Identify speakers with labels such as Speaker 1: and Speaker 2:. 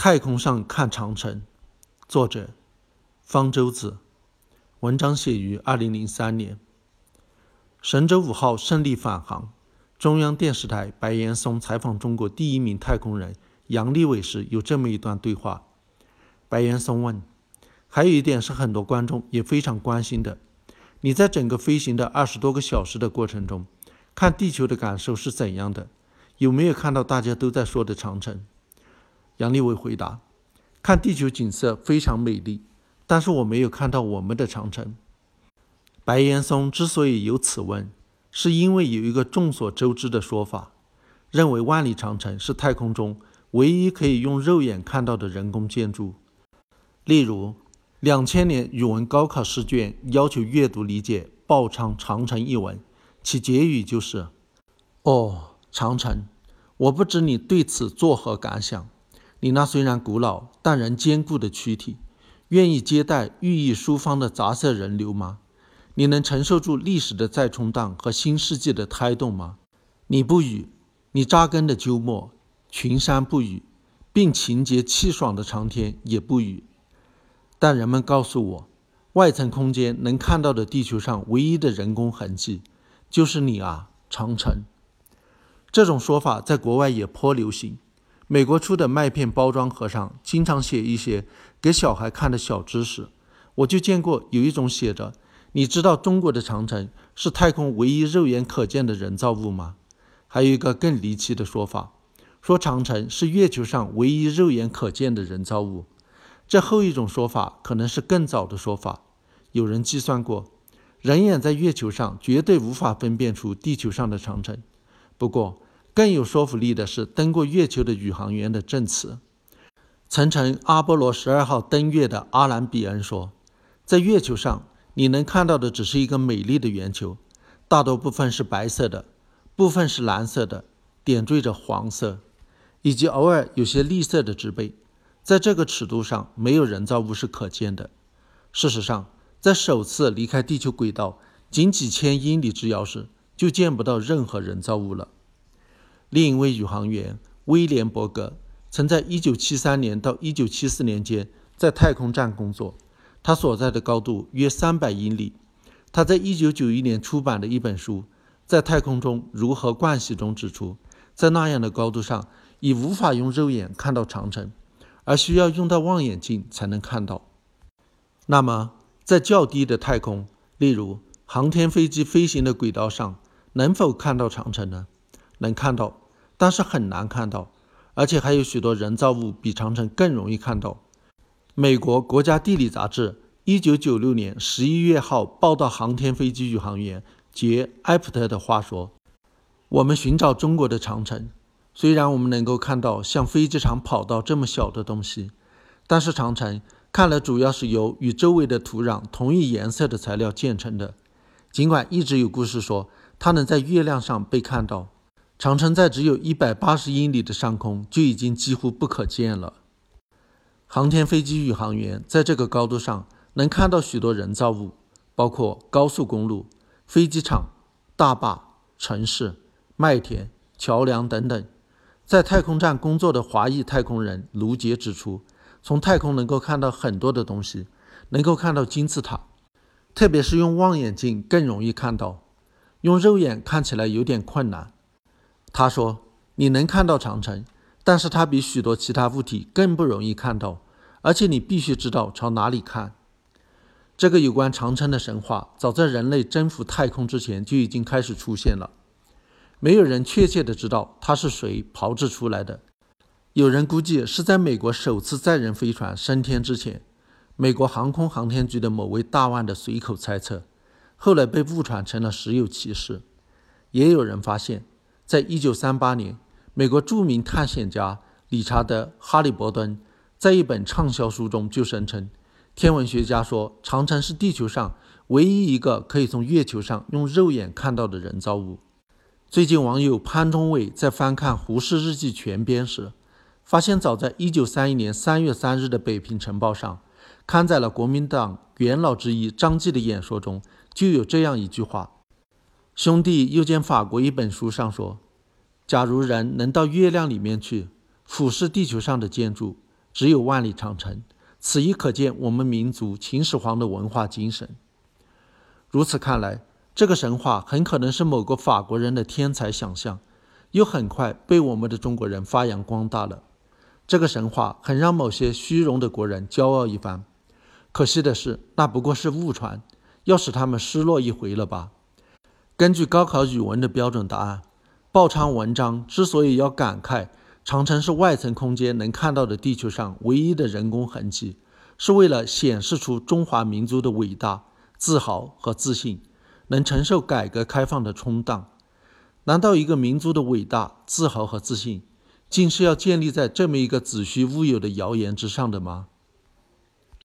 Speaker 1: 太空上看长城，作者方舟子。文章写于二零零三年。神舟五号顺利返航。中央电视台白岩松采访中国第一名太空人杨利伟时，有这么一段对话。白岩松问：“还有一点是很多观众也非常关心的，你在整个飞行的二十多个小时的过程中，看地球的感受是怎样的？有没有看到大家都在说的长城？”杨利伟回答：“看地球景色非常美丽，但是我没有看到我们的长城。”白岩松之所以有此问，是因为有一个众所周知的说法，认为万里长城是太空中唯一可以用肉眼看到的人工建筑。例如，两千年语文高考试卷要求阅读理解报昌《长城》一文，其结语就是：“哦，长城，我不知你对此作何感想。”你那虽然古老但仍坚固的躯体，愿意接待寓意殊芳的杂色人流吗？你能承受住历史的再冲荡和新世纪的胎动吗？你不语，你扎根的鸠末群山不语，并情节气爽的长天也不语。但人们告诉我，外层空间能看到的地球上唯一的人工痕迹，就是你啊，长城。这种说法在国外也颇流行。美国出的麦片包装盒上经常写一些给小孩看的小知识，我就见过有一种写着：“你知道中国的长城是太空唯一肉眼可见的人造物吗？”还有一个更离奇的说法，说长城是月球上唯一肉眼可见的人造物。这后一种说法可能是更早的说法。有人计算过，人眼在月球上绝对无法分辨出地球上的长城。不过，更有说服力的是登过月球的宇航员的证词。曾乘阿波罗十二号登月的阿兰比恩说：“在月球上，你能看到的只是一个美丽的圆球，大多部分是白色的，部分是蓝色的，点缀着黄色，以及偶尔有些绿色的植被。在这个尺度上，没有人造物是可见的。事实上，在首次离开地球轨道仅几千英里之遥时，就见不到任何人造物了。”另一位宇航员威廉·伯格曾在1973年到1974年间在太空站工作，他所在的高度约300英里。他在1991年出版的一本书《在太空中如何惯习》中指出，在那样的高度上，已无法用肉眼看到长城，而需要用到望远镜才能看到。那么，在较低的太空，例如航天飞机飞行的轨道上，能否看到长城呢？能看到，但是很难看到，而且还有许多人造物比长城更容易看到。美国国家地理杂志一九九六年十一月号报道航天飞机宇航员杰·埃普特的话说：“我们寻找中国的长城，虽然我们能够看到像飞机场跑道这么小的东西，但是长城看来主要是由与周围的土壤同一颜色的材料建成的。尽管一直有故事说它能在月亮上被看到。”长城在只有一百八十英里的上空就已经几乎不可见了。航天飞机宇航员在这个高度上能看到许多人造物，包括高速公路、飞机场、大坝、城市、麦田、桥梁等等。在太空站工作的华裔太空人卢杰指出，从太空能够看到很多的东西，能够看到金字塔，特别是用望远镜更容易看到，用肉眼看起来有点困难。他说：“你能看到长城，但是它比许多其他物体更不容易看到，而且你必须知道朝哪里看。”这个有关长城的神话，早在人类征服太空之前就已经开始出现了。没有人确切的知道它是谁炮制出来的。有人估计是在美国首次载人飞船升天之前，美国航空航天局的某位大腕的随口猜测，后来被误传成了实有其事。也有人发现。在一九三八年，美国著名探险家理查德·哈利伯顿在一本畅销书中就声称：“天文学家说，长城是地球上唯一一个可以从月球上用肉眼看到的人造物。”最近，网友潘中伟在翻看《胡适日记全编》时，发现早在一九三一年三月三日的《北平晨报》上刊载了国民党元老之一张继的演说中就有这样一句话。兄弟又见法国一本书上说，假如人能到月亮里面去俯视地球上的建筑，只有万里长城。此亦可见我们民族秦始皇的文化精神。如此看来，这个神话很可能是某个法国人的天才想象，又很快被我们的中国人发扬光大了。这个神话很让某些虚荣的国人骄傲一番。可惜的是，那不过是误传，要使他们失落一回了吧？根据高考语文的标准答案，报昌文章之所以要感慨。长城是外层空间能看到的地球上唯一的人工痕迹，是为了显示出中华民族的伟大、自豪和自信，能承受改革开放的冲荡。难道一个民族的伟大、自豪和自信，竟是要建立在这么一个子虚乌有的谣言之上的吗？